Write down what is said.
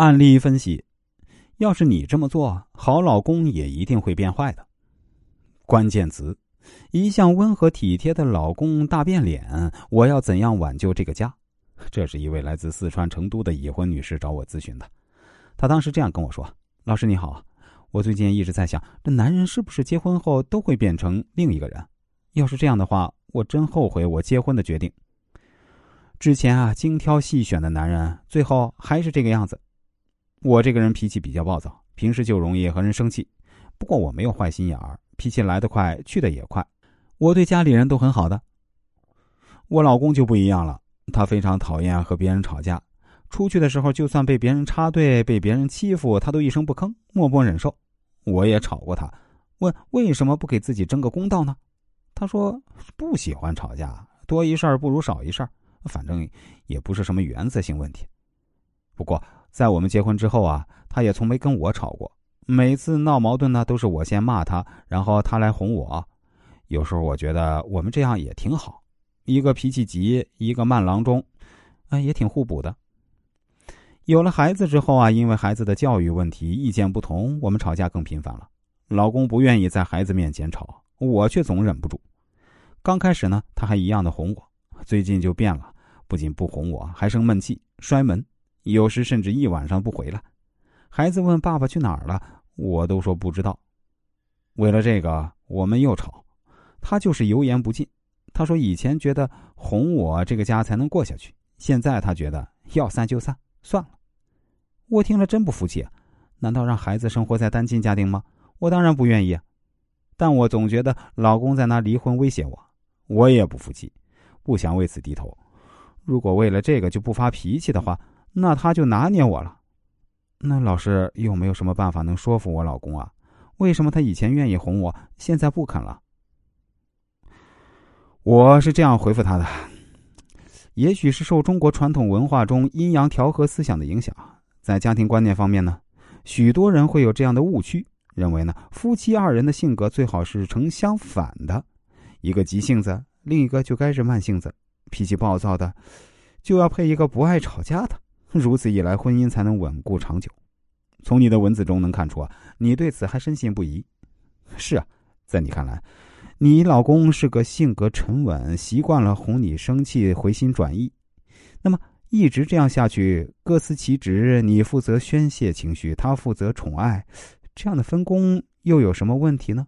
案例分析：要是你这么做，好老公也一定会变坏的。关键词：一向温和体贴的老公大变脸，我要怎样挽救这个家？这是一位来自四川成都的已婚女士找我咨询的。她当时这样跟我说：“老师你好，我最近一直在想，这男人是不是结婚后都会变成另一个人？要是这样的话，我真后悔我结婚的决定。之前啊，精挑细选的男人，最后还是这个样子。”我这个人脾气比较暴躁，平时就容易和人生气。不过我没有坏心眼儿，脾气来得快，去的也快。我对家里人都很好的。我老公就不一样了，他非常讨厌和别人吵架。出去的时候，就算被别人插队、被别人欺负，他都一声不吭，默默忍受。我也吵过他，问为什么不给自己争个公道呢？他说不喜欢吵架，多一事不如少一事反正也不是什么原则性问题。不过。在我们结婚之后啊，他也从没跟我吵过。每次闹矛盾呢，都是我先骂他，然后他来哄我。有时候我觉得我们这样也挺好，一个脾气急，一个慢郎中，啊，也挺互补的。有了孩子之后啊，因为孩子的教育问题意见不同，我们吵架更频繁了。老公不愿意在孩子面前吵，我却总忍不住。刚开始呢，他还一样的哄我，最近就变了，不仅不哄我，还生闷气，摔门。有时甚至一晚上不回来，孩子问爸爸去哪儿了，我都说不知道。为了这个，我们又吵，他就是油盐不进。他说以前觉得哄我这个家才能过下去，现在他觉得要散就散，算了。我听了真不服气，难道让孩子生活在单亲家庭吗？我当然不愿意，但我总觉得老公在拿离婚威胁我，我也不服气，不想为此低头。如果为了这个就不发脾气的话。那他就拿捏我了，那老师有没有什么办法能说服我老公啊？为什么他以前愿意哄我，现在不肯了？我是这样回复他的：也许是受中国传统文化中阴阳调和思想的影响，在家庭观念方面呢，许多人会有这样的误区，认为呢，夫妻二人的性格最好是成相反的，一个急性子，另一个就该是慢性子，脾气暴躁的，就要配一个不爱吵架的。如此一来，婚姻才能稳固长久。从你的文字中能看出啊，你对此还深信不疑。是啊，在你看来，你老公是个性格沉稳、习惯了哄你生气、回心转意。那么一直这样下去，各司其职，你负责宣泄情绪，他负责宠爱，这样的分工又有什么问题呢？